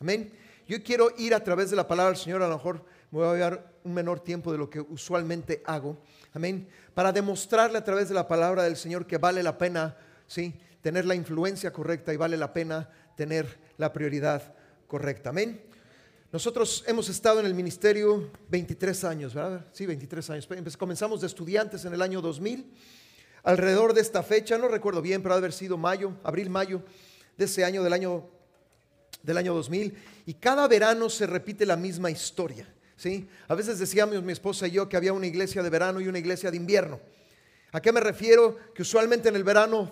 Amén. Yo quiero ir a través de la palabra del Señor, a lo mejor me voy a dar un menor tiempo de lo que usualmente hago. Amén. Para demostrarle a través de la palabra del Señor que vale la pena, ¿sí? Tener la influencia correcta y vale la pena tener la prioridad correcta. Amén. Nosotros hemos estado en el ministerio 23 años, ¿verdad? Sí, 23 años. Comenzamos de estudiantes en el año 2000. Alrededor de esta fecha, no recuerdo bien, pero ha de haber sido mayo, abril, mayo de ese año, del año, del año 2000. Y cada verano se repite la misma historia. ¿sí? A veces decíamos mi esposa y yo que había una iglesia de verano y una iglesia de invierno. ¿A qué me refiero? Que usualmente en el verano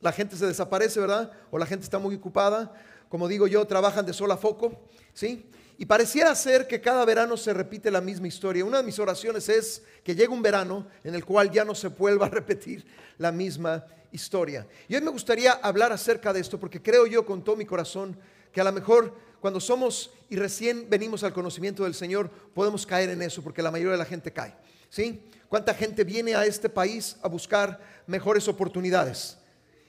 la gente se desaparece, ¿verdad? O la gente está muy ocupada. Como digo yo, trabajan de sol a foco, ¿sí? Y pareciera ser que cada verano se repite la misma historia. Una de mis oraciones es que llegue un verano en el cual ya no se vuelva a repetir la misma historia. Y hoy me gustaría hablar acerca de esto porque creo yo con todo mi corazón que a lo mejor cuando somos y recién venimos al conocimiento del Señor podemos caer en eso porque la mayoría de la gente cae. ¿Sí? ¿Cuánta gente viene a este país a buscar mejores oportunidades?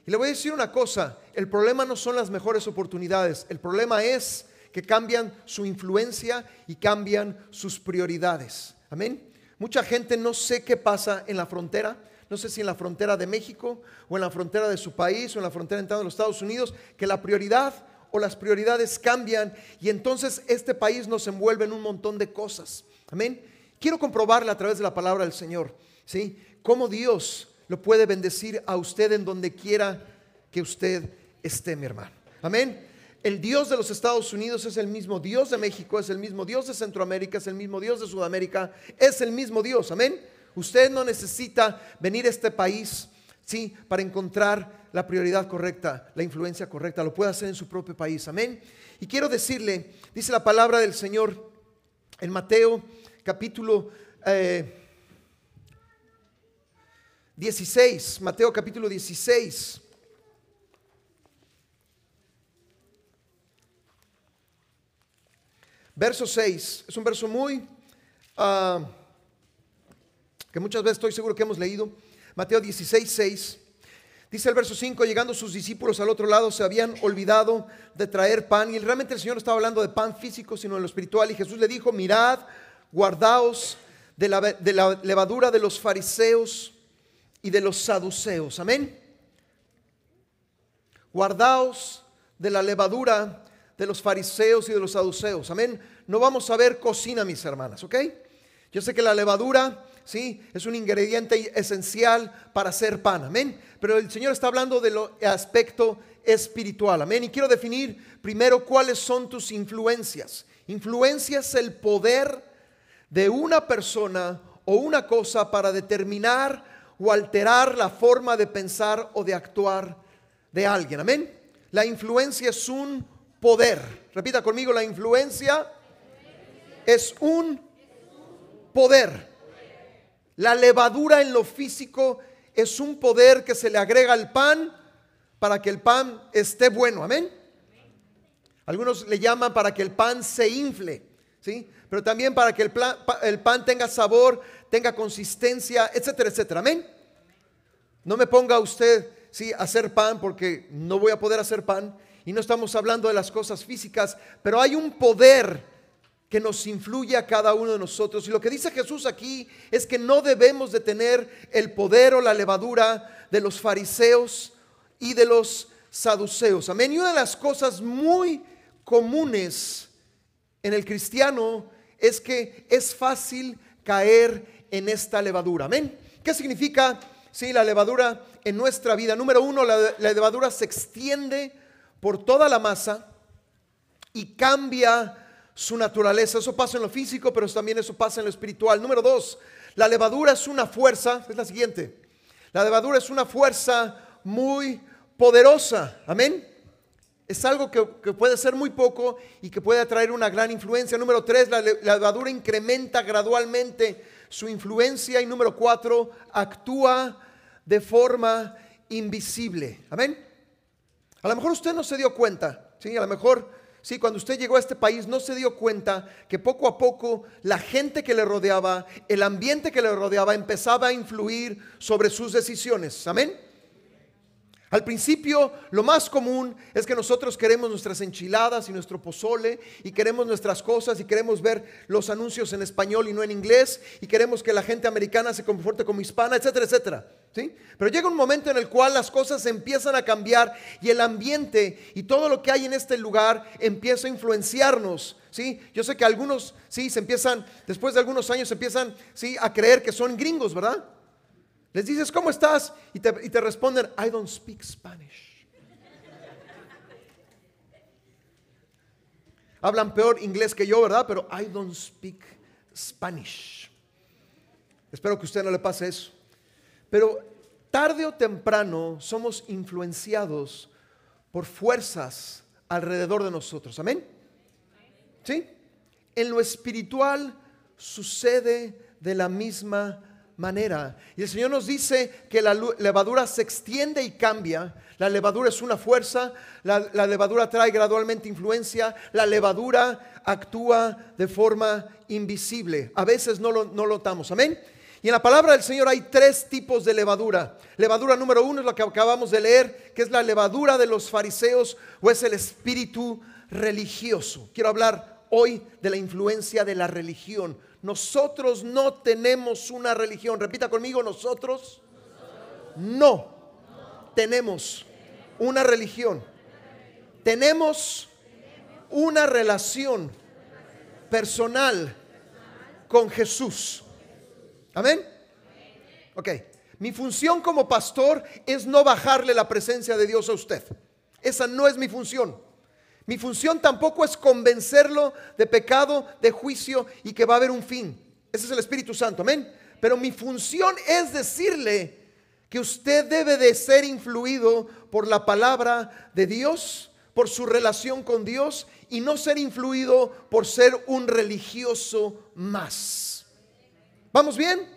Y le voy a decir una cosa, el problema no son las mejores oportunidades, el problema es que cambian su influencia y cambian sus prioridades. Amén. Mucha gente no sé qué pasa en la frontera, no sé si en la frontera de México o en la frontera de su país o en la frontera entrando de los Estados Unidos, que la prioridad o las prioridades cambian y entonces este país nos envuelve en un montón de cosas. Amén. Quiero comprobarle a través de la palabra del Señor, ¿sí? Cómo Dios lo puede bendecir a usted en donde quiera que usted esté, mi hermano. Amén. El Dios de los Estados Unidos es el mismo Dios de México, es el mismo Dios de Centroamérica, es el mismo Dios de Sudamérica, es el mismo Dios, amén. Usted no necesita venir a este país, sí, para encontrar la prioridad correcta, la influencia correcta, lo puede hacer en su propio país, amén. Y quiero decirle, dice la palabra del Señor en Mateo capítulo 16, eh, Mateo capítulo 16. Verso 6 es un verso muy ah, que muchas veces estoy seguro que hemos leído. Mateo 16, 6. Dice el verso 5, llegando sus discípulos al otro lado, se habían olvidado de traer pan. Y realmente el Señor no estaba hablando de pan físico, sino de lo espiritual. Y Jesús le dijo, mirad, guardaos de la, de la levadura de los fariseos y de los saduceos. Amén. Guardaos de la levadura de los fariseos y de los saduceos. Amén. No vamos a ver cocina, mis hermanas, ¿ok? Yo sé que la levadura, sí, es un ingrediente esencial para hacer pan. Amén. Pero el Señor está hablando del aspecto espiritual. Amén. Y quiero definir primero cuáles son tus influencias. Influencia es el poder de una persona o una cosa para determinar o alterar la forma de pensar o de actuar de alguien. Amén. La influencia es un poder. Repita conmigo, la influencia es un poder. La levadura en lo físico es un poder que se le agrega al pan para que el pan esté bueno. Amén. Algunos le llaman para que el pan se infle, ¿sí? Pero también para que el, el pan tenga sabor, tenga consistencia, etcétera, etcétera. Amén. No me ponga usted, sí, a hacer pan porque no voy a poder hacer pan y no estamos hablando de las cosas físicas, pero hay un poder que nos influye a cada uno de nosotros. Y lo que dice Jesús aquí es que no debemos de tener el poder o la levadura de los fariseos y de los saduceos. Amén. Y una de las cosas muy comunes en el cristiano es que es fácil caer en esta levadura. Amén. ¿Qué significa? Sí, la levadura en nuestra vida. Número uno, la, la levadura se extiende por toda la masa y cambia su naturaleza. Eso pasa en lo físico, pero también eso pasa en lo espiritual. Número dos, la levadura es una fuerza, es la siguiente. La levadura es una fuerza muy poderosa. Amén. Es algo que, puede ser muy poco y que puede atraer una gran influencia. Número tres, la, la levadura incrementa gradualmente su influencia. Y número cuatro, actúa de forma invisible. Amén. A lo mejor usted no se dio cuenta, ¿sí? A lo mejor, sí, cuando usted llegó a este país no se dio cuenta que poco a poco la gente que le rodeaba, el ambiente que le rodeaba empezaba a influir sobre sus decisiones. Amén. Al principio, lo más común es que nosotros queremos nuestras enchiladas y nuestro pozole y queremos nuestras cosas y queremos ver los anuncios en español y no en inglés y queremos que la gente americana se comporte como hispana, etcétera, etcétera. ¿sí? Pero llega un momento en el cual las cosas empiezan a cambiar y el ambiente y todo lo que hay en este lugar empieza a influenciarnos. ¿sí? Yo sé que algunos, sí, se empiezan, después de algunos años, empiezan, sí, a creer que son gringos, ¿verdad? Les dices, ¿cómo estás? Y te, responden, I don't speak Spanish. Hablan peor inglés que yo, ¿verdad? Pero I don't speak Spanish. Espero que a usted no le pase eso. Pero tarde o temprano somos influenciados por fuerzas alrededor de nosotros. Amén. ¿Sí? En lo espiritual sucede de la misma manera. Y el Señor nos dice que la levadura se extiende y cambia. La levadura es una fuerza, la, levadura trae gradualmente influencia, la levadura actúa de forma invisible. A veces no lo, no notamos. Amén. Y en la palabra del Señor hay tres tipos de levadura. Levadura número uno es lo que acabamos de leer, que es la levadura de los fariseos o es el espíritu religioso. Quiero hablar hoy de la influencia de la religión nosotros no tenemos una religión. Repita conmigo, nosotros no tenemos una religión. Tenemos una relación personal con Jesús. Amén. Ok. Mi función como pastor es no bajarle la presencia de Dios a usted. Esa no es mi función. Mi función tampoco es convencerlo de pecado, de juicio y que va a haber un fin. Ese es el Espíritu Santo, amén. Pero mi función es decirle que usted debe de ser influido por la palabra de Dios, por su relación con Dios y no ser influido por ser un religioso más. ¿Vamos bien?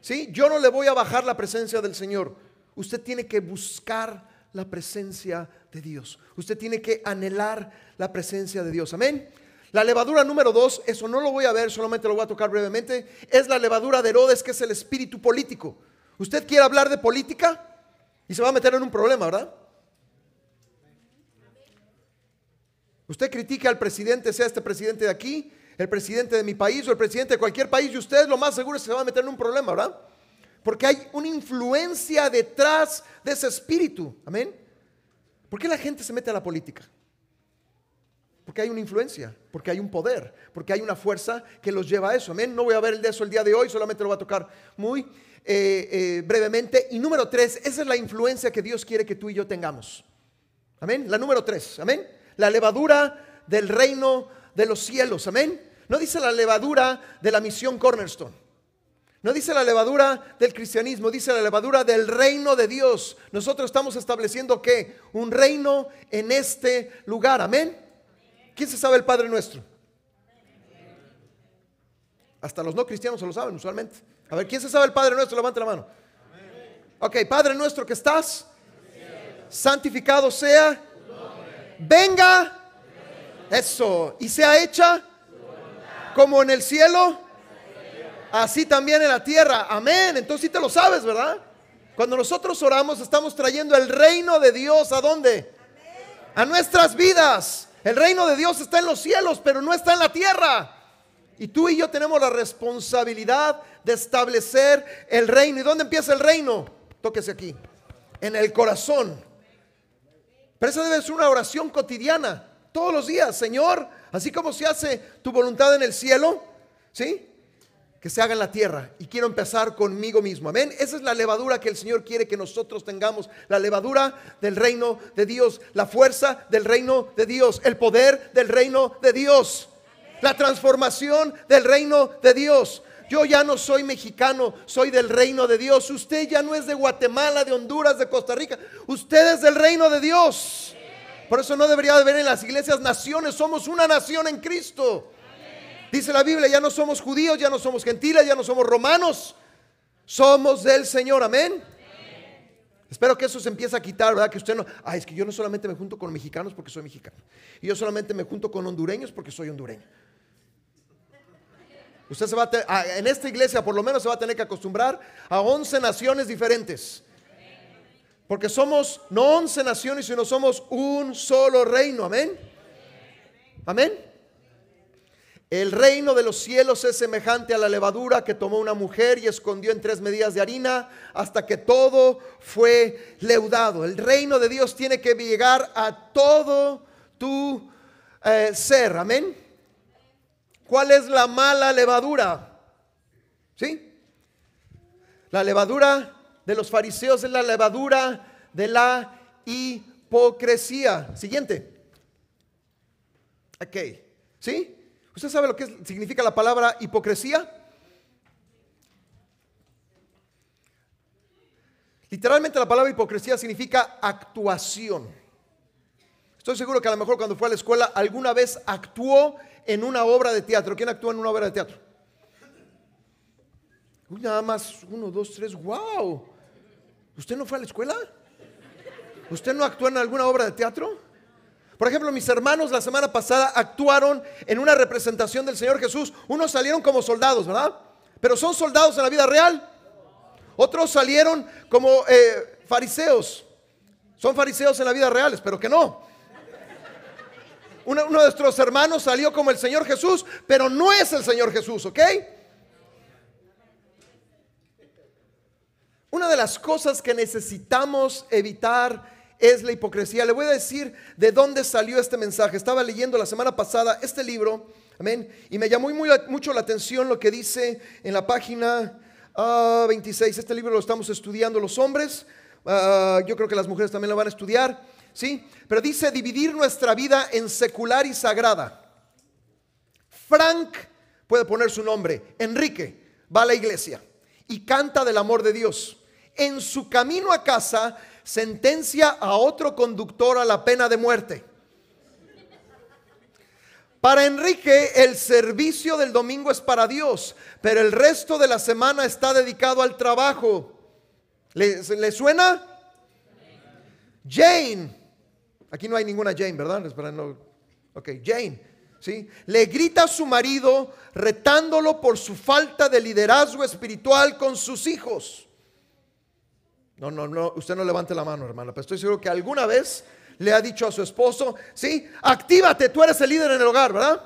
¿Sí? Yo no le voy a bajar la presencia del Señor. Usted tiene que buscar la presencia de Dios. Usted tiene que anhelar la presencia de Dios. Amén. La levadura número dos, eso no lo voy a ver, solamente lo voy a tocar brevemente, es la levadura de Herodes, que es el espíritu político. Usted quiere hablar de política y se va a meter en un problema, ¿verdad? Usted critica al presidente, sea este presidente de aquí, el presidente de mi país o el presidente de cualquier país, y usted lo más seguro es que se va a meter en un problema, ¿verdad? Porque hay una influencia detrás de ese espíritu. Amén. ¿Por qué la gente se mete a la política? Porque hay una influencia, porque hay un poder, porque hay una fuerza que los lleva a eso. Amén. No voy a ver de eso el día de hoy, solamente lo voy a tocar muy eh, eh, brevemente. Y número tres, esa es la influencia que Dios quiere que tú y yo tengamos. Amén. La número tres, amén. La levadura del reino de los cielos. Amén. No dice la levadura de la misión Cornerstone. No dice la levadura del cristianismo, dice la levadura del reino de Dios. Nosotros estamos estableciendo que un reino en este lugar. Amén. ¿Quién se sabe el Padre nuestro? Hasta los no cristianos se lo saben usualmente. A ver, ¿quién se sabe el Padre nuestro? Levante la mano. Ok, Padre nuestro que estás, santificado sea, venga, eso, y sea hecha como en el cielo así también en la tierra. Amén. Entonces sí te lo sabes, ¿verdad? Cuando nosotros oramos estamos trayendo el reino de Dios a dónde? A nuestras vidas. El reino de Dios está en los cielos, pero no está en la tierra. Y tú y yo tenemos la responsabilidad de establecer el reino. ¿Y dónde empieza el reino? Tóquese aquí. En el corazón. Pero esa debe ser una oración cotidiana. Todos los días, Señor, así como se hace tu voluntad en el cielo, ¿sí? Que se haga en la tierra. Y quiero empezar conmigo mismo. Amén. Esa es la levadura que el Señor quiere que nosotros tengamos. La levadura del reino de Dios. La fuerza del reino de Dios. El poder del reino de Dios. La transformación del reino de Dios. Yo ya no soy mexicano, soy del reino de Dios. Usted ya no es de Guatemala, de Honduras, de Costa Rica. Usted es del reino de Dios. Por eso no debería de ver en las iglesias naciones. Somos una nación en Cristo. Dice la Biblia, ya no somos judíos, ya no somos gentiles, ya no somos romanos. Somos del Señor, amén. Espero que eso se empiece a quitar, ¿verdad? Que usted no, ah, es que yo no solamente me junto con mexicanos porque soy mexicano. Y yo solamente me junto con hondureños porque soy hondureño. Usted se va a, en esta iglesia por lo menos se va a tener que acostumbrar a 11 naciones diferentes. Porque somos no once naciones, sino somos un solo reino. Amén. Amén. El reino de los cielos es semejante a la levadura que tomó una mujer y escondió en tres medidas de harina hasta que todo fue leudado. El reino de Dios tiene que llegar a todo tu eh, ser. Amén. ¿Cuál es la mala levadura? ¿Sí? La levadura de los fariseos es la levadura de la hipocresía. Siguiente. Ok. ¿Sí? ¿Usted sabe lo que significa la palabra hipocresía? Literalmente la palabra hipocresía significa actuación. Estoy seguro que a lo mejor cuando fue a la escuela alguna vez actuó en una obra de teatro. ¿Quién actuó en una obra de teatro? nada más, uno, dos, tres, wow. ¿Usted no fue a la escuela? ¿Usted no actuó en alguna obra de teatro? Por ejemplo, mis hermanos la semana pasada actuaron en una representación del Señor Jesús. Unos salieron como soldados, ¿verdad? Pero son soldados en la vida real. Otros salieron como eh, fariseos. Son fariseos en la vida real, pero que no. Uno, uno de nuestros hermanos salió como el Señor Jesús, pero no es el Señor Jesús, ¿ok? Una de las cosas que necesitamos evitar es la hipocresía. Le voy a decir de dónde salió este mensaje. Estaba leyendo la semana pasada este libro, amén, y me llamó muy, mucho la atención lo que dice en la página 26. Ah, este libro lo estamos estudiando los hombres, ah, yo creo que las mujeres también lo van a estudiar, ¿sí? Pero dice dividir nuestra vida en secular y sagrada. Frank puede poner su nombre, Enrique, va a la iglesia y canta del amor de Dios. En su camino a casa sentencia a otro conductor a la pena de muerte. Para Enrique el servicio del domingo es para Dios, pero el resto de la semana está dedicado al trabajo. ¿Le, suena? Jane. Aquí no hay ninguna Jane, ¿verdad? Ok, Jane. ¿sí? Le grita a su marido retándolo por su falta de liderazgo espiritual con sus hijos. No, no, no, usted no levante la mano, hermana, pero estoy seguro que alguna vez le ha dicho a su esposo, sí, actívate, tú eres el líder en el hogar, ¿verdad?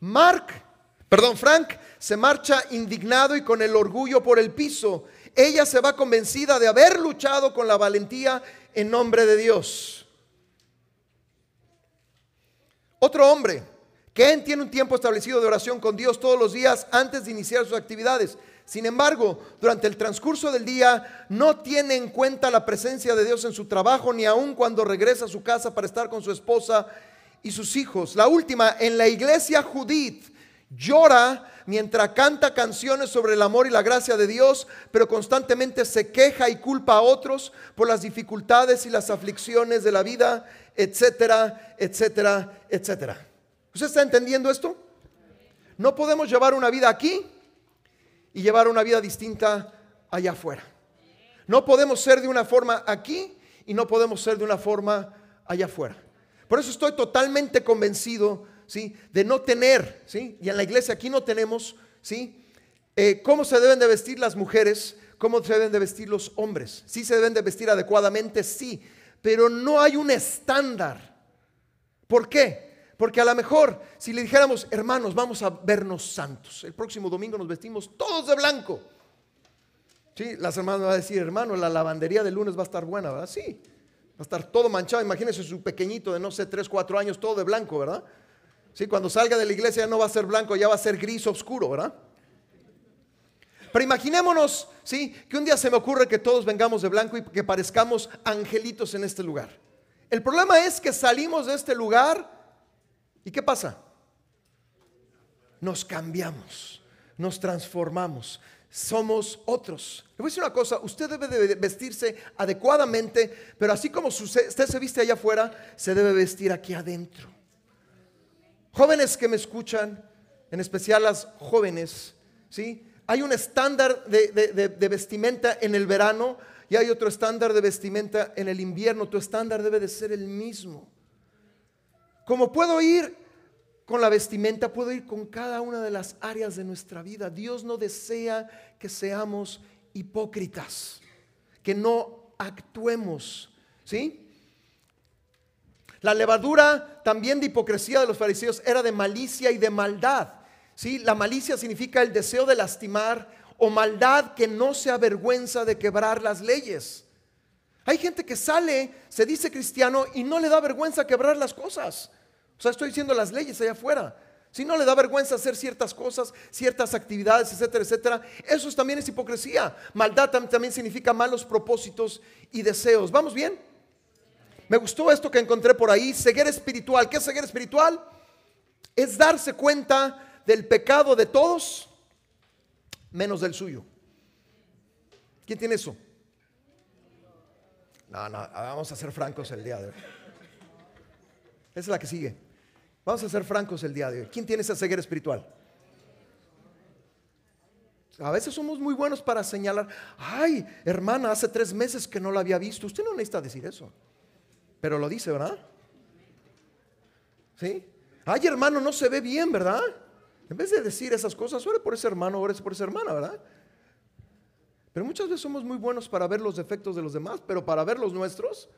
Mark, perdón, Frank se marcha indignado y con el orgullo por el piso. Ella se va convencida de haber luchado con la valentía en nombre de Dios. Otro hombre, Ken tiene un tiempo establecido de oración con Dios todos los días antes de iniciar sus actividades. Sin embargo, durante el transcurso del día no tiene en cuenta la presencia de Dios en su trabajo, ni aun cuando regresa a su casa para estar con su esposa y sus hijos. La última, en la iglesia Judith, llora mientras canta canciones sobre el amor y la gracia de Dios, pero constantemente se queja y culpa a otros por las dificultades y las aflicciones de la vida, etcétera, etcétera, etcétera. ¿Usted está entendiendo esto? No podemos llevar una vida aquí y llevar una vida distinta allá afuera. No podemos ser de una forma aquí y no podemos ser de una forma allá afuera. Por eso estoy totalmente convencido, ¿sí? De no tener, ¿sí? Y en la iglesia aquí no tenemos, ¿sí? Eh, cómo se deben de vestir las mujeres, cómo se deben de vestir los hombres. Sí se deben de vestir adecuadamente, sí, pero no hay un estándar. ¿Por qué? Porque a lo mejor si le dijéramos, hermanos, vamos a vernos santos, el próximo domingo nos vestimos todos de blanco. Sí, las hermanas van a decir, hermano, la lavandería del lunes va a estar buena, ¿verdad? Sí, va a estar todo manchado. Imagínense su pequeñito de no sé, 3, 4 años, todo de blanco, ¿verdad? Sí, cuando salga de la iglesia ya no va a ser blanco, ya va a ser gris oscuro, ¿verdad? Pero imaginémonos, ¿sí? Que un día se me ocurre que todos vengamos de blanco y que parezcamos angelitos en este lugar. El problema es que salimos de este lugar ¿Y qué pasa? Nos cambiamos, nos transformamos, somos otros. Le voy a decir una cosa, usted debe de vestirse adecuadamente, pero así como usted se viste allá afuera, se debe vestir aquí adentro. Jóvenes que me escuchan, en especial las jóvenes, ¿sí? Hay un estándar de, de vestimenta en el verano y hay otro estándar de vestimenta en el invierno. Tu estándar debe de ser el mismo. Como puedo ir con la vestimenta, puedo ir con cada una de las áreas de nuestra vida. Dios no desea que seamos hipócritas, que no actuemos. ¿Sí? La levadura también de hipocresía de los fariseos era de malicia y de maldad. ¿Sí? La malicia significa el deseo de lastimar o maldad que no se avergüenza de quebrar las leyes. Hay gente que sale, se dice cristiano y no le da vergüenza quebrar las cosas. O sea, estoy diciendo las leyes allá afuera. Si no le da vergüenza hacer ciertas cosas, ciertas actividades, etcétera, etcétera, eso también es hipocresía. Maldad también significa malos propósitos y deseos. ¿Vamos bien? Me gustó esto que encontré por ahí, ceguera espiritual. ¿Qué es ceguera espiritual? Es darse cuenta del pecado de todos menos del suyo. ¿Quién tiene eso? No, no, vamos a ser francos el día de hoy. Esa es la que sigue. Vamos a ser francos el día de hoy. ¿Quién tiene esa ceguera espiritual? A veces somos muy buenos para señalar, ay, hermana, hace tres meses que no la había visto. Usted no necesita decir eso, pero lo dice, ¿verdad? ¿Sí? Ay, hermano, no se ve bien, ¿verdad? En vez de decir esas cosas, ore por ese hermano, ore por esa hermana, ¿verdad? Pero muchas veces somos muy buenos para ver los defectos de los demás, pero para ver los nuestros,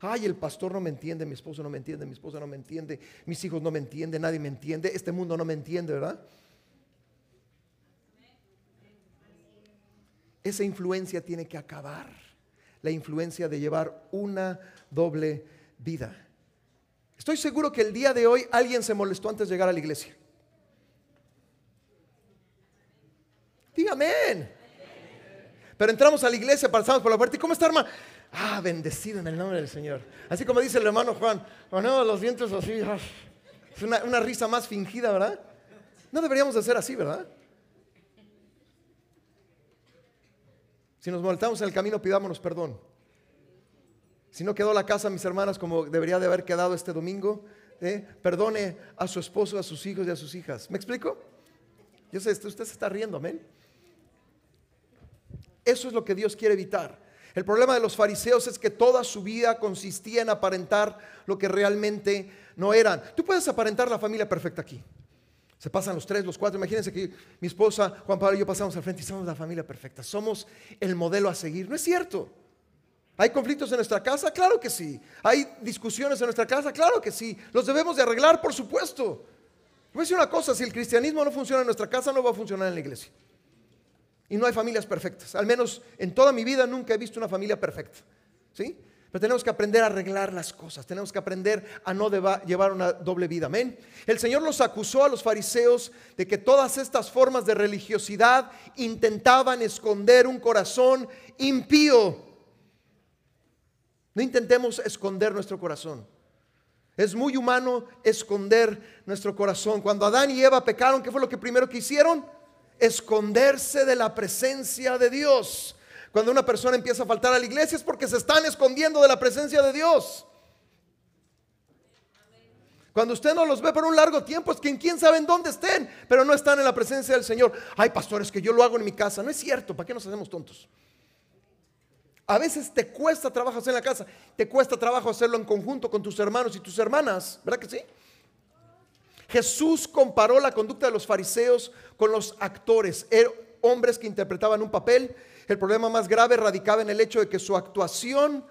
ay, el pastor no me entiende, mi esposo no me entiende, mi esposa no me entiende, mis hijos no me entienden, nadie me entiende, este mundo no me entiende, ¿verdad? Esa influencia tiene que acabar, la influencia de llevar una doble vida. Estoy seguro que el día de hoy alguien se molestó antes de llegar a la iglesia. Diga amén. Pero entramos a la iglesia, pasamos por la puerta. ¿Y cómo está, hermano? Ah, bendecido en el nombre del Señor. Así como dice el hermano Juan, oh, no, los dientes así. Es una, una risa más fingida, ¿verdad? No deberíamos de ser así, ¿verdad? Si nos molestamos en el camino, pidámonos perdón. Si no quedó la casa, mis hermanas, como debería de haber quedado este domingo, ¿eh? perdone a su esposo, a sus hijos y a sus hijas. ¿Me explico? Yo sé, usted se está riendo, amén. Eso es lo que Dios quiere evitar. El problema de los fariseos es que toda su vida consistía en aparentar lo que realmente no eran. Tú puedes aparentar la familia perfecta aquí. Se pasan los tres, los cuatro. Imagínense que mi esposa, Juan Pablo y yo pasamos al frente y somos la familia perfecta. Somos el modelo a seguir. No es cierto. ¿Hay conflictos en nuestra casa? Claro que sí. ¿Hay discusiones en nuestra casa? Claro que sí. Los debemos de arreglar, por supuesto. Voy a decir una cosa, si el cristianismo no funciona en nuestra casa, no va a funcionar en la iglesia. Y no hay familias perfectas. Al menos en toda mi vida nunca he visto una familia perfecta. ¿Sí? Pero tenemos que aprender a arreglar las cosas. Tenemos que aprender a no llevar una doble vida. Amén. El Señor los acusó a los fariseos de que todas estas formas de religiosidad intentaban esconder un corazón impío. No intentemos esconder nuestro corazón. Es muy humano esconder nuestro corazón. Cuando Adán y Eva pecaron, ¿qué fue lo que primero que hicieron? Esconderse de la presencia de Dios. Cuando una persona empieza a faltar a la iglesia es porque se están escondiendo de la presencia de Dios. Cuando usted no los ve por un largo tiempo es que quién sabe en dónde estén, pero no están en la presencia del Señor. Ay, pastores, que yo lo hago en mi casa. No es cierto, ¿para qué nos hacemos tontos? A veces te cuesta trabajo hacer en la casa, te cuesta trabajo hacerlo en conjunto con tus hermanos y tus hermanas, ¿verdad que sí? Jesús comparó la conducta de los fariseos con los actores, hombres que interpretaban un papel. El problema más grave radicaba en el hecho de que su actuación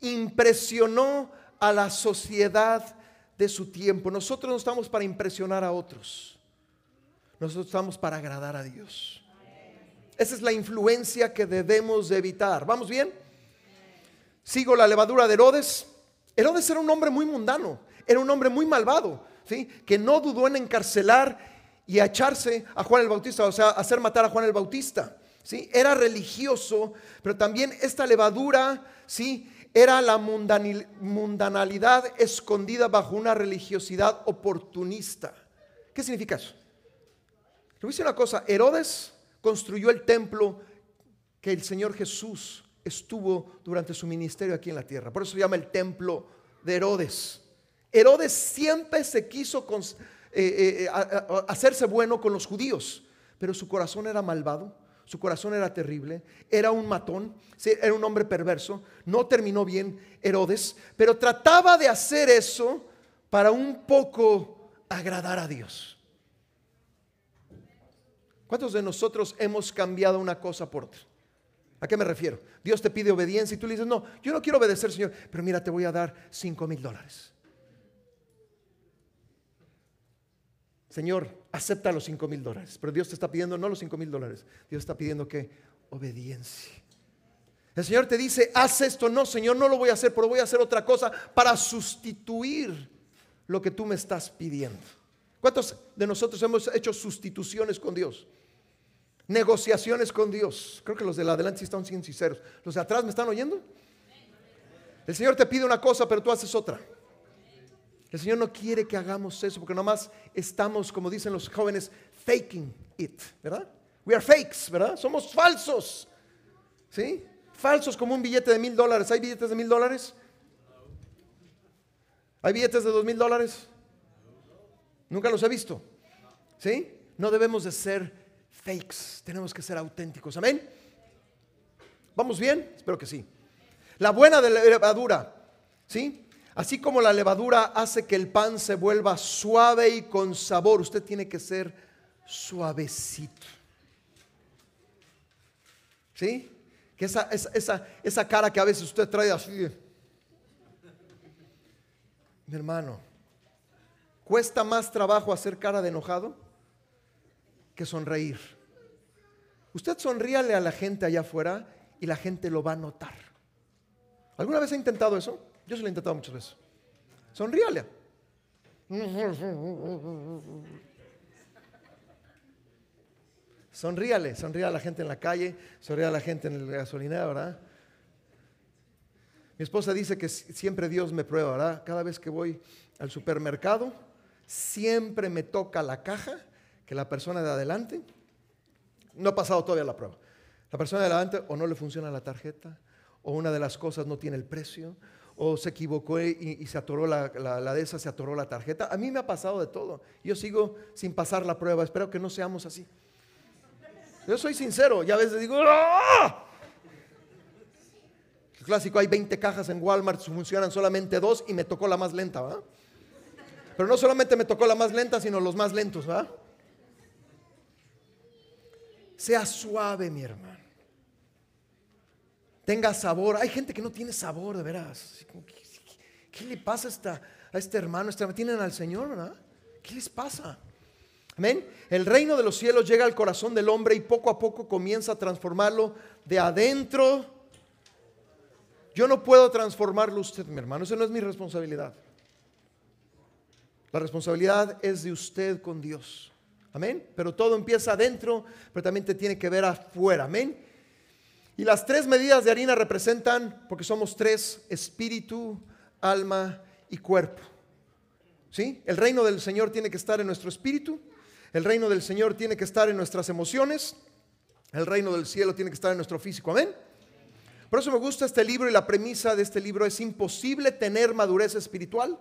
impresionó a la sociedad de su tiempo. Nosotros no estamos para impresionar a otros. Nosotros estamos para agradar a Dios. Esa es la influencia que debemos evitar. ¿Vamos bien? Sigo la levadura de Herodes. Herodes era un hombre muy mundano, era un hombre muy malvado, que no dudó en encarcelar y echarse a Juan el Bautista, o sea, hacer matar a Juan el Bautista. ¿sí? Era religioso, pero también esta levadura, ¿sí? Era la mundanalidad escondida bajo una religiosidad oportunista. ¿Qué significa eso? Le voy una cosa, Herodes construyó el templo que el Señor Jesús estuvo durante su ministerio aquí en la tierra. Por eso se llama el templo de Herodes. Herodes siempre se quiso eh, eh, hacerse bueno con los judíos, pero su corazón era malvado, su corazón era terrible, era un matón, era un hombre perverso, no terminó bien Herodes, pero trataba de hacer eso para un poco agradar a Dios. ¿Cuántos de nosotros hemos cambiado una cosa por otra? ¿A qué me refiero? Dios te pide obediencia y tú le dices, no, yo no quiero obedecer, Señor, pero mira, te voy a dar 5 mil dólares. Señor, acepta los 5 mil dólares. Pero Dios te está pidiendo no los 5 mil dólares. Dios está pidiendo que obediencia. El Señor te dice, haz esto. No, Señor, no lo voy a hacer, pero voy a hacer otra cosa para sustituir lo que tú me estás pidiendo. ¿Cuántos de nosotros hemos hecho sustituciones con Dios? Negociaciones con Dios. Creo que los de la adelante sí están sinceros. ¿Los de atrás me están oyendo? El Señor te pide una cosa, pero tú haces otra. El Señor no quiere que hagamos eso porque nomás estamos, como dicen los jóvenes, faking it, ¿verdad? We are fakes, ¿verdad? Somos falsos. ¿Sí? Falsos como un billete de mil dólares. ¿Hay billetes de mil dólares? ¿Hay billetes de dos mil dólares? Nunca los he visto. ¿Sí? No debemos de ser fakes, tenemos que ser auténticos. Amén. ¿Vamos bien? Espero que sí. La buena de la levadura, ¿sí? Así como la levadura hace que el pan se vuelva suave y con sabor, usted tiene que ser suavecito. ¿Sí? Que esa, esa, esa, cara que a veces usted trae así. Mi hermano, Cuesta más trabajo hacer cara de enojado que sonreír. Usted sonríale a la gente allá afuera y la gente lo va a notar. ¿Alguna vez ha intentado eso? Yo se lo he intentado muchas veces. Sonríale. Sonríale, sonríe a la gente en la calle, sonríe a la gente en la gasolinera, ¿verdad? Mi esposa dice que siempre Dios me prueba, ¿verdad? Cada vez que voy al supermercado, siempre me toca la caja que la persona de adelante. No ha pasado todavía la prueba. La persona de adelante o no le funciona la tarjeta, o una de las cosas no tiene el precio, o se equivocó y, se atoró la, de esa, se atoró la tarjeta. A mí me ha pasado de todo. Yo sigo sin pasar la prueba. Espero que no seamos así. Yo soy sincero y a veces digo, ¡Ah! Clásico, hay 20 cajas en Walmart, funcionan solamente dos y me tocó la más lenta, ¿va? Pero no solamente me tocó la más lenta, sino los más lentos, ¿verdad? Sea suave, mi hermano. Tenga sabor. Hay gente que no tiene sabor, de veras. ¿Qué, le pasa a, a este hermano? Este, tienen al Señor, ¿verdad? ¿Qué les pasa? Amén. El reino de los cielos llega al corazón del hombre y poco a poco comienza a transformarlo de adentro. Yo no puedo transformarlo usted, mi hermano. Eso no es mi responsabilidad. La responsabilidad es de usted con Dios. Amén. Pero todo empieza adentro, pero también te tiene que ver afuera. Amén. Y las tres medidas de harina representan, porque somos tres, espíritu, alma y cuerpo. ¿Sí? El reino del Señor tiene que estar en nuestro espíritu, el reino del Señor tiene que estar en nuestras emociones, el reino del cielo tiene que estar en nuestro físico. Amén. Por eso me gusta este libro y la premisa de este libro es imposible tener madurez espiritual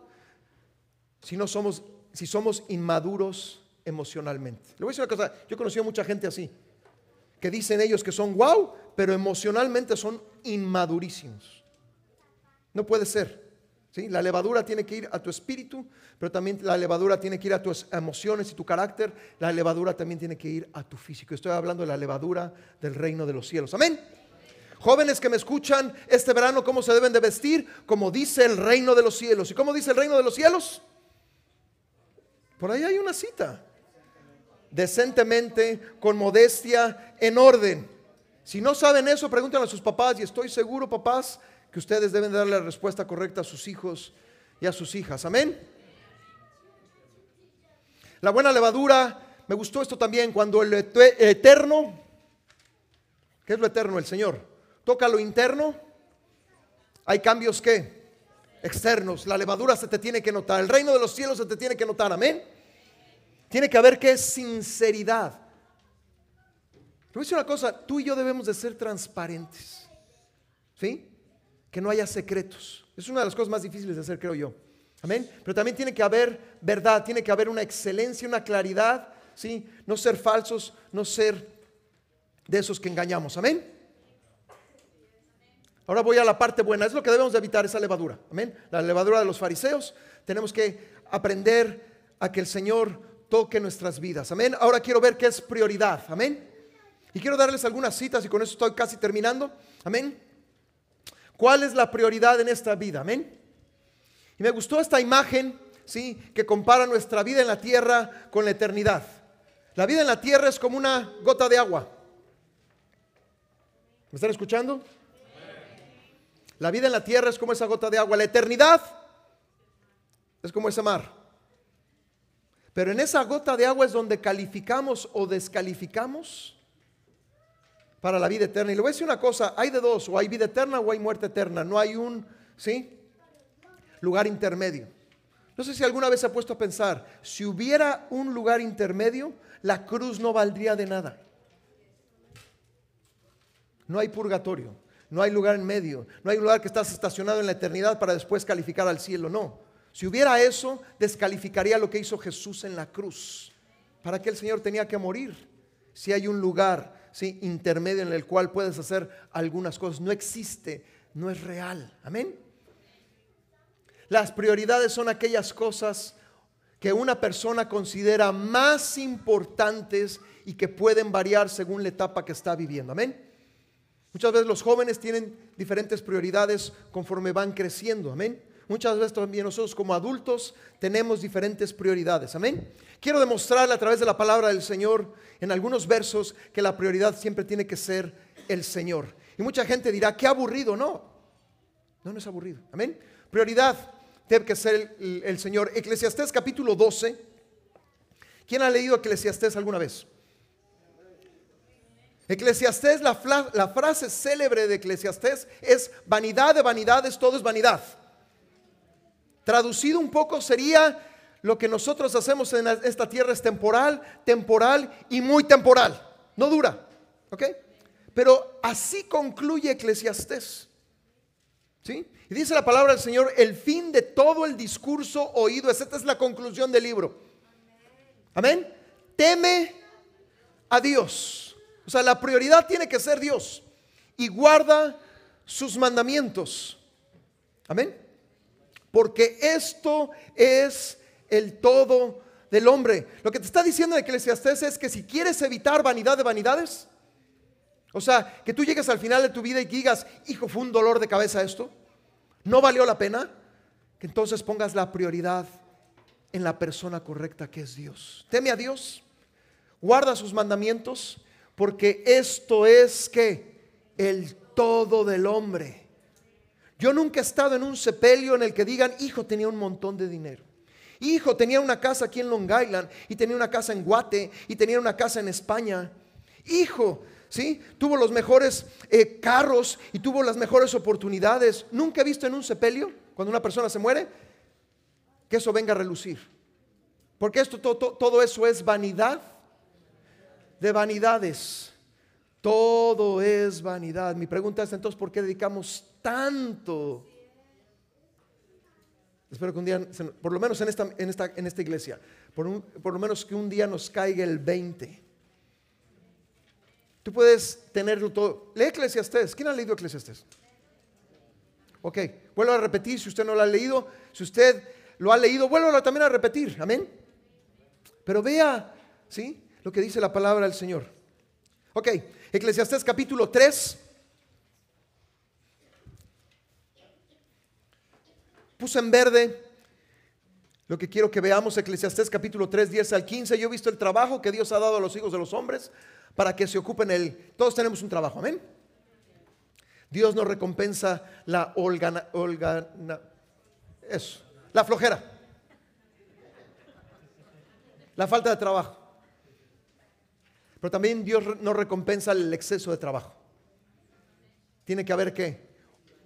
si no somos, si somos inmaduros emocionalmente. Le voy a decir una cosa, yo he conocido a mucha gente así, que dicen ellos que son wow, pero emocionalmente son inmadurísimos. No puede ser. ¿sí? La levadura tiene que ir a tu espíritu, pero también la levadura tiene que ir a tus emociones y tu carácter. La levadura también tiene que ir a tu físico. Estoy hablando de la levadura del reino de los cielos. Amén. Jóvenes que me escuchan este verano, ¿cómo se deben de vestir? Como dice el reino de los cielos. ¿Y cómo dice el reino de los cielos? Por ahí hay una cita. Decentemente, con modestia, en orden. Si no saben eso, pregúntenle a sus papás y estoy seguro, papás, que ustedes deben darle la respuesta correcta a sus hijos y a sus hijas. Amén. La buena levadura, me gustó esto también, cuando el eterno, ¿qué es lo eterno? El Señor, toca lo interno, hay cambios que externos. La levadura se te tiene que notar. El reino de los cielos se te tiene que notar. Amén. Tiene que haber que sinceridad. Te voy a decir una cosa, tú y yo debemos de ser transparentes. ¿Sí? Que no haya secretos. Es una de las cosas más difíciles de hacer, creo yo. Amén. Pero también tiene que haber verdad, tiene que haber una excelencia, una claridad. ¿Sí? No ser falsos, no ser de esos que engañamos. Amén. Ahora voy a la parte buena. Es lo que debemos de evitar, esa levadura. Amén. La levadura de los fariseos. Tenemos que aprender a que el Señor toque nuestras vidas. Amén. Ahora quiero ver qué es prioridad. Amén. Y quiero darles algunas citas y con eso estoy casi terminando. Amén. ¿Cuál es la prioridad en esta vida? Amén. Y me gustó esta imagen, ¿sí? Que compara nuestra vida en la tierra con la eternidad. La vida en la tierra es como una gota de agua. ¿Me están escuchando? La vida en la tierra es como esa gota de agua. La eternidad es como ese mar. Pero en esa gota de agua es donde calificamos o descalificamos para la vida eterna. Y le voy a decir una cosa, hay de dos, o hay vida eterna o hay muerte eterna. No hay un, ¿sí? Lugar intermedio. No sé si alguna vez se ha puesto a pensar, si hubiera un lugar intermedio, la cruz no valdría de nada. No hay purgatorio, no hay lugar en medio, no hay lugar que estás estacionado en la eternidad para después calificar al cielo, no. Si hubiera eso, descalificaría lo que hizo Jesús en la cruz. ¿Para qué el Señor tenía que morir? Si hay un lugar intermedio en el cual puedes hacer algunas cosas. No existe, no es real. Amén. Las prioridades son aquellas cosas que una persona considera más importantes y que pueden variar según la etapa que está viviendo. Amén. Muchas veces los jóvenes tienen diferentes prioridades conforme van creciendo. Amén. Muchas veces también nosotros como adultos tenemos diferentes prioridades. Amén. Quiero demostrarle a través de la palabra del Señor en algunos versos que la prioridad siempre tiene que ser el Señor. Y mucha gente dirá, qué aburrido. No, no, es aburrido. Amén. Prioridad debe que ser el, Señor. Eclesiastés capítulo 12. ¿Quién ha leído Eclesiastés alguna vez? Eclesiastés, la, la, frase célebre de Eclesiastés es vanidad de vanidades, todo es vanidad. Traducido un poco sería lo que nosotros hacemos en esta tierra es temporal, temporal y muy temporal. No dura. ¿Ok? Pero así concluye Eclesiastés. ¿Sí? Y dice la palabra del Señor, el fin de todo el discurso oído, esta es la conclusión del libro. Amén. Teme a Dios. O sea, la prioridad tiene que ser Dios. Y guarda sus mandamientos. Amén porque esto es el todo del hombre. Lo que te está diciendo de Eclesiastés es que si quieres evitar vanidad de vanidades, o sea, que tú llegues al final de tu vida y digas, hijo, fue un dolor de cabeza esto, no valió la pena, que entonces pongas la prioridad en la persona correcta que es Dios. Teme a Dios, guarda sus mandamientos, porque esto es que el todo del hombre. Yo nunca he estado en un sepelio en el que digan, hijo tenía un montón de dinero. Hijo tenía una casa aquí en Long Island y tenía una casa en Guate y tenía una casa en España. Hijo, ¿sí? Tuvo los mejores eh, carros y tuvo las mejores oportunidades. Nunca he visto en un sepelio, cuando una persona se muere, que eso venga a relucir. Porque esto, todo, todo eso es vanidad de vanidades. Todo es vanidad. Mi pregunta es entonces, ¿por qué dedicamos tanto. Espero que un día, por lo menos en esta, iglesia, por, lo menos que un día nos caiga el 20. Tú puedes tenerlo todo. Lee Eclesiastés. ¿Quién ha leído Eclesiastés? Ok, vuelvo a repetir si usted no lo ha leído. Si usted lo ha leído, vuelvo también a repetir. Amén. Pero vea, ¿sí? Lo que dice la palabra del Señor. Ok, Eclesiastés capítulo 3. Puse en verde lo que quiero que veamos, Eclesiastés capítulo 3, 10 al 15. Yo he visto el trabajo que Dios ha dado a los hijos de los hombres para que se ocupen él. Todos tenemos un trabajo, amén. Dios nos recompensa la holgana, eso, la flojera, la falta de trabajo. Pero también Dios nos recompensa el exceso de trabajo. Tiene que haber qué?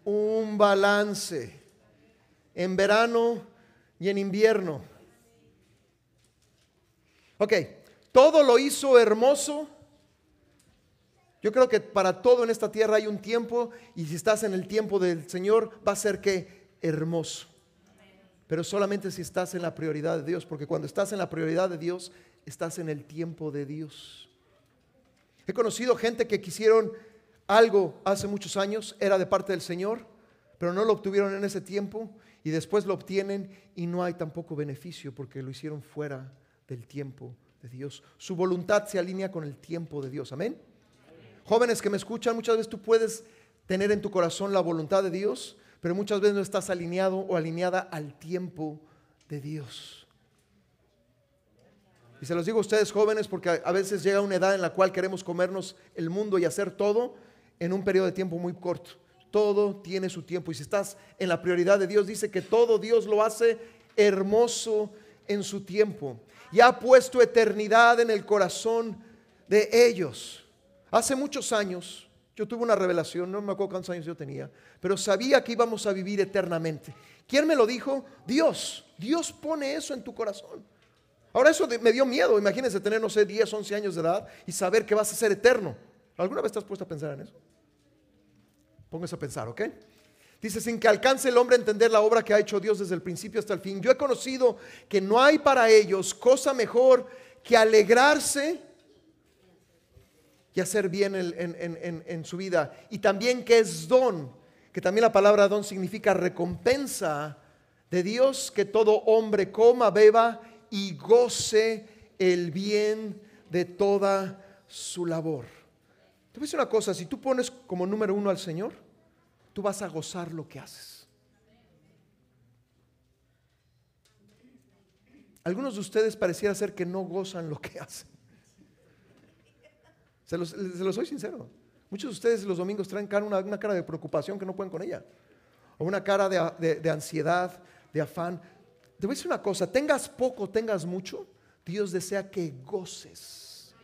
Un balance en verano y en invierno. Ok, todo lo hizo hermoso. Yo creo que para todo en esta tierra hay un tiempo y si estás en el tiempo del Señor va a ser que hermoso. Pero solamente si estás en la prioridad de Dios, porque cuando estás en la prioridad de Dios, estás en el tiempo de Dios. He conocido gente que quisieron algo hace muchos años, era de parte del Señor, pero no lo obtuvieron en ese tiempo y después lo obtienen y no hay tampoco beneficio porque lo hicieron fuera del tiempo de Dios. Su voluntad se alinea con el tiempo de Dios. Amén. Jóvenes que me escuchan, muchas veces tú puedes tener en tu corazón la voluntad de Dios, pero muchas veces no estás alineado o alineada al tiempo de Dios. Y se los digo a ustedes jóvenes porque a veces llega una edad en la cual queremos comernos el mundo y hacer todo en un periodo de tiempo muy corto. Todo tiene su tiempo. Y si estás en la prioridad de Dios, dice que todo Dios lo hace hermoso en su tiempo. Y ha puesto eternidad en el corazón de ellos. Hace muchos años, yo tuve una revelación, no me acuerdo cuántos años yo tenía, pero sabía que íbamos a vivir eternamente. ¿Quién me lo dijo? Dios. Dios pone eso en tu corazón. Ahora eso me dio miedo. Imagínense tener, no sé, 10, 11 años de edad y saber que vas a ser eterno. ¿Alguna vez estás puesto a pensar en eso? Póngase a pensar, ¿ok? Dice, sin que alcance el hombre a entender la obra que ha hecho Dios desde el principio hasta el fin. Yo he conocido que no hay para ellos cosa mejor que alegrarse y hacer bien en, en su vida. Y también que es don, que también la palabra don significa recompensa de Dios, que todo hombre coma, beba y goce el bien de toda su labor. Te voy a decir una cosa, si tú pones como número uno al Señor, tú vas a gozar lo que haces. Algunos de ustedes pareciera ser que no gozan lo que hacen. Se los, soy sincero. Muchos de ustedes los domingos traen una, una, cara de preocupación que no pueden con ella. O una cara de, de ansiedad, de afán. Te voy a decir una cosa, tengas poco, tengas mucho, Dios desea que goces,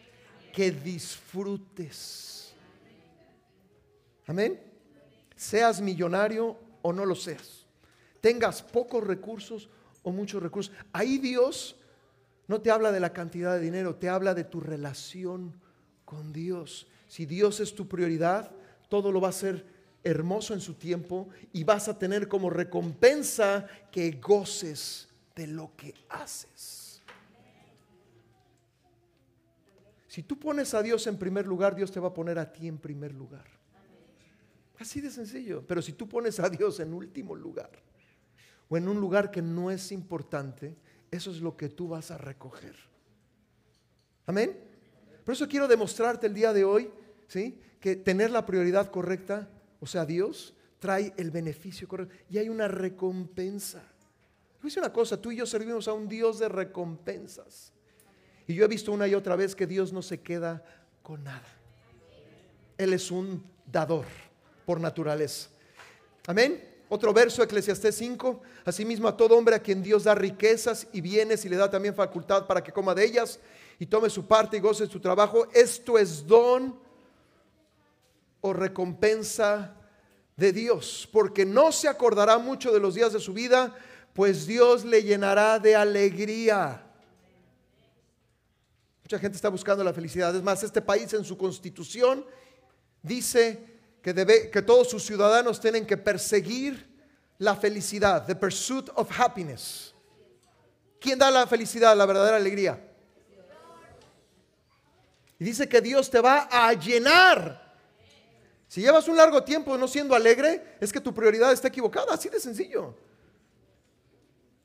que disfrutes. Amén. Seas millonario o no lo seas. Tengas pocos recursos o muchos recursos. Ahí Dios no te habla de la cantidad de dinero, te habla de tu relación con Dios. Si Dios es tu prioridad, todo lo va a ser hermoso en su tiempo y vas a tener como recompensa que goces de lo que haces. Si tú pones a Dios en primer lugar, Dios te va a poner a ti en primer lugar. Así de sencillo. Pero si tú pones a Dios en último lugar o en un lugar que no es importante, eso es lo que tú vas a recoger. Amén. Por eso quiero demostrarte el día de hoy, ¿sí? Que tener la prioridad correcta o sea, Dios trae el beneficio correcto y hay una recompensa. Voy una cosa, tú y yo servimos a un Dios de recompensas. Y yo he visto una y otra vez que Dios no se queda con nada. Él es un dador por naturaleza. Amén. Otro verso, Eclesiastés 5. Asimismo a todo hombre a quien Dios da riquezas y bienes y le da también facultad para que coma de ellas y tome su parte y goce su trabajo. Esto es don o recompensa de Dios, porque no se acordará mucho de los días de su vida, pues Dios le llenará de alegría. Mucha gente está buscando la felicidad. Es más, este país en su constitución dice que, debe, que todos sus ciudadanos tienen que perseguir la felicidad, the pursuit of happiness. ¿Quién da la felicidad, la verdadera alegría? Y dice que Dios te va a llenar si llevas un largo tiempo no siendo alegre, es que tu prioridad está equivocada, así de sencillo.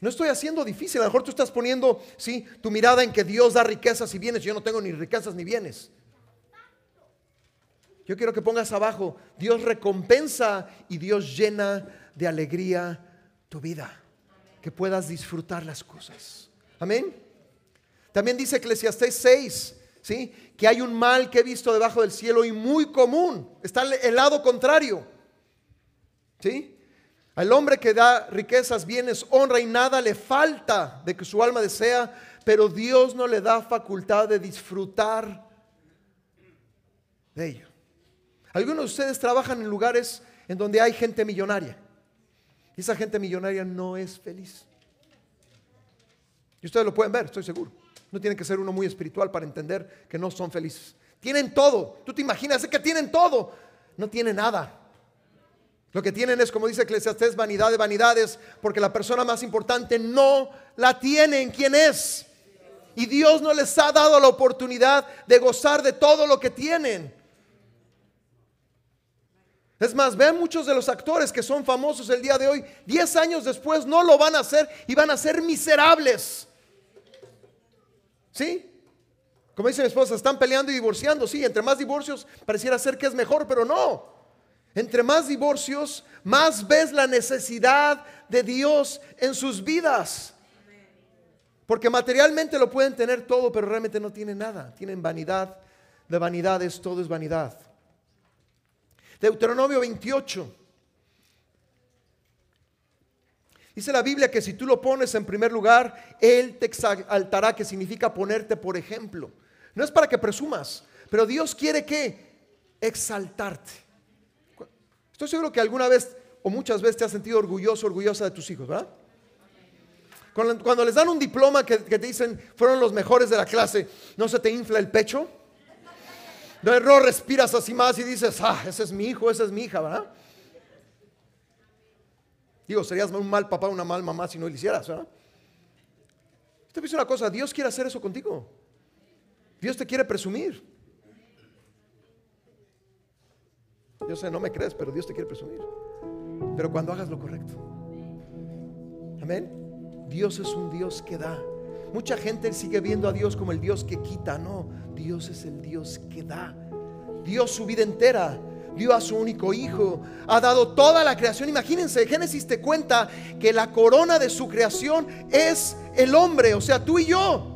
No estoy haciendo difícil, a lo mejor tú estás poniendo, sí, tu mirada en que Dios da riquezas y bienes, yo no tengo ni riquezas ni bienes. Yo quiero que pongas abajo, Dios recompensa y Dios llena de alegría tu vida, que puedas disfrutar las cosas. Amén. También dice Eclesiastés 6, que hay un mal que he visto debajo del cielo y muy común. Está el lado contrario. ¿Sí? Al hombre que da riquezas, bienes, honra y nada le falta de que su alma desea, pero Dios no le da facultad de disfrutar de ello. Algunos de ustedes trabajan en lugares en donde hay gente millonaria. Y esa gente millonaria no es feliz. Y ustedes lo pueden ver, estoy seguro. No tiene que ser uno muy espiritual para entender que no son felices. Tienen todo. Tú te imaginas que tienen todo. No tienen nada. Lo que tienen es, como dice Eclesiastés, vanidad de vanidades, porque la persona más importante no la tiene en quien es. Y Dios no les ha dado la oportunidad de gozar de todo lo que tienen. Es más, vean muchos de los actores que son famosos el día de hoy, 10 años después no lo van a hacer y van a ser miserables. ¿Sí? Como dice mi esposa, están peleando y divorciando. Sí, entre más divorcios pareciera ser que es mejor, pero no. Entre más divorcios, más ves la necesidad de Dios en sus vidas. Porque materialmente lo pueden tener todo, pero realmente no tienen nada. Tienen vanidad. De vanidades, todo es vanidad. Deuteronomio 28. Dice la Biblia que si tú lo pones en primer lugar, Él te exaltará, que significa ponerte por ejemplo. No es para que presumas, pero Dios quiere que exaltarte. Estoy seguro que alguna vez o muchas veces te has sentido orgulloso, orgullosa de tus hijos, ¿verdad? Cuando, les dan un diploma que, te dicen fueron los mejores de la clase, ¿no se te infla el pecho? No, respiras así más y dices, ah, ese es mi hijo, esa es mi hija, ¿verdad? Digo, serías un mal papá, una mal mamá si no lo hicieras, ¿verdad? Te dice una cosa, Dios quiere hacer eso contigo. Dios te quiere presumir. Yo sé, no me crees, pero Dios te quiere presumir. Pero cuando hagas lo correcto. Amén. Dios es un Dios que da. Mucha gente sigue viendo a Dios como el Dios que quita. No, Dios es el Dios que da. Dios su vida entera dio a su único hijo, ha dado toda la creación. Imagínense, Génesis te cuenta que la corona de su creación es el hombre, o sea, tú y yo.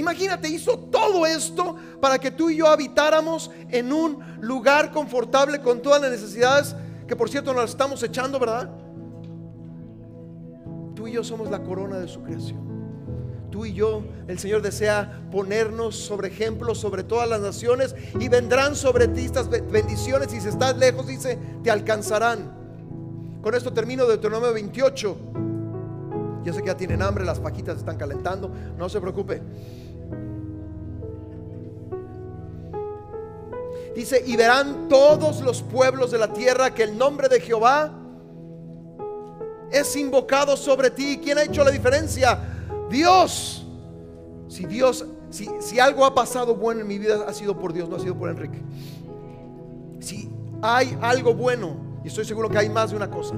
Imagínate, hizo todo esto para que tú y yo habitáramos en un lugar confortable con todas las necesidades que por cierto nos estamos echando, ¿verdad? Tú y yo somos la corona de su creación. Tú y yo, el Señor desea ponernos sobre ejemplos sobre todas las naciones y vendrán sobre ti estas bendiciones y si estás lejos, dice, te alcanzarán. Con esto termino Deuteronomio 28. Yo sé que ya tienen hambre, las pajitas están calentando, no se preocupe. Dice, y verán todos los pueblos de la tierra que el nombre de Jehová es invocado sobre ti. ¿Quién ha hecho la diferencia? Dios. Si Dios, si, si algo ha pasado bueno en mi vida, ha sido por Dios, no ha sido por Enrique. Si hay algo bueno, y estoy seguro que hay más de una cosa,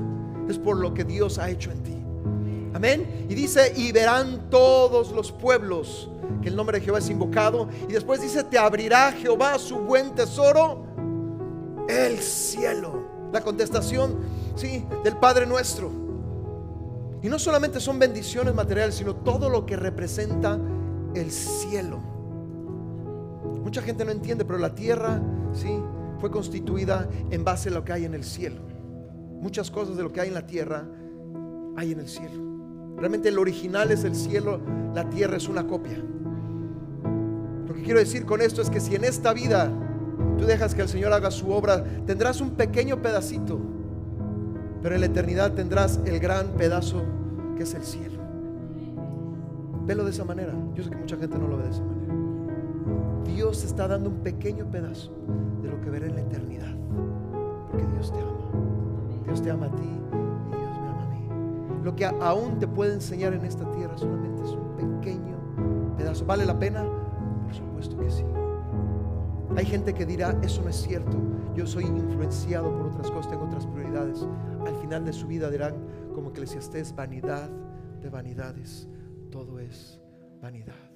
es por lo que Dios ha hecho en ti. Amén. Y dice, y verán todos los pueblos que el nombre de Jehová es invocado. Y después dice, te abrirá Jehová su buen tesoro, el cielo. La contestación, sí, del Padre nuestro. Y no solamente son bendiciones materiales, sino todo lo que representa el cielo. Mucha gente no entiende, pero la tierra, sí, fue constituida en base a lo que hay en el cielo. Muchas cosas de lo que hay en la tierra hay en el cielo. Realmente el original es el cielo, la tierra es una copia. Lo que quiero decir con esto es que si en esta vida tú dejas que el Señor haga su obra, tendrás un pequeño pedacito pero en la eternidad tendrás el gran pedazo que es el cielo. Velo de esa manera. Yo sé que mucha gente no lo ve de esa manera. Dios está dando un pequeño pedazo de lo que verá en la eternidad. Porque Dios te ama. Dios te ama a ti y Dios me ama a mí. Lo que aún te puede enseñar en esta tierra solamente es un pequeño pedazo. ¿Vale la pena? Por supuesto que sí. Hay gente que dirá, eso no es cierto. Yo soy influenciado por otras cosas, tengo otras prioridades al final de su vida dirán como Eclesiastés, vanidad de vanidades, todo es vanidad.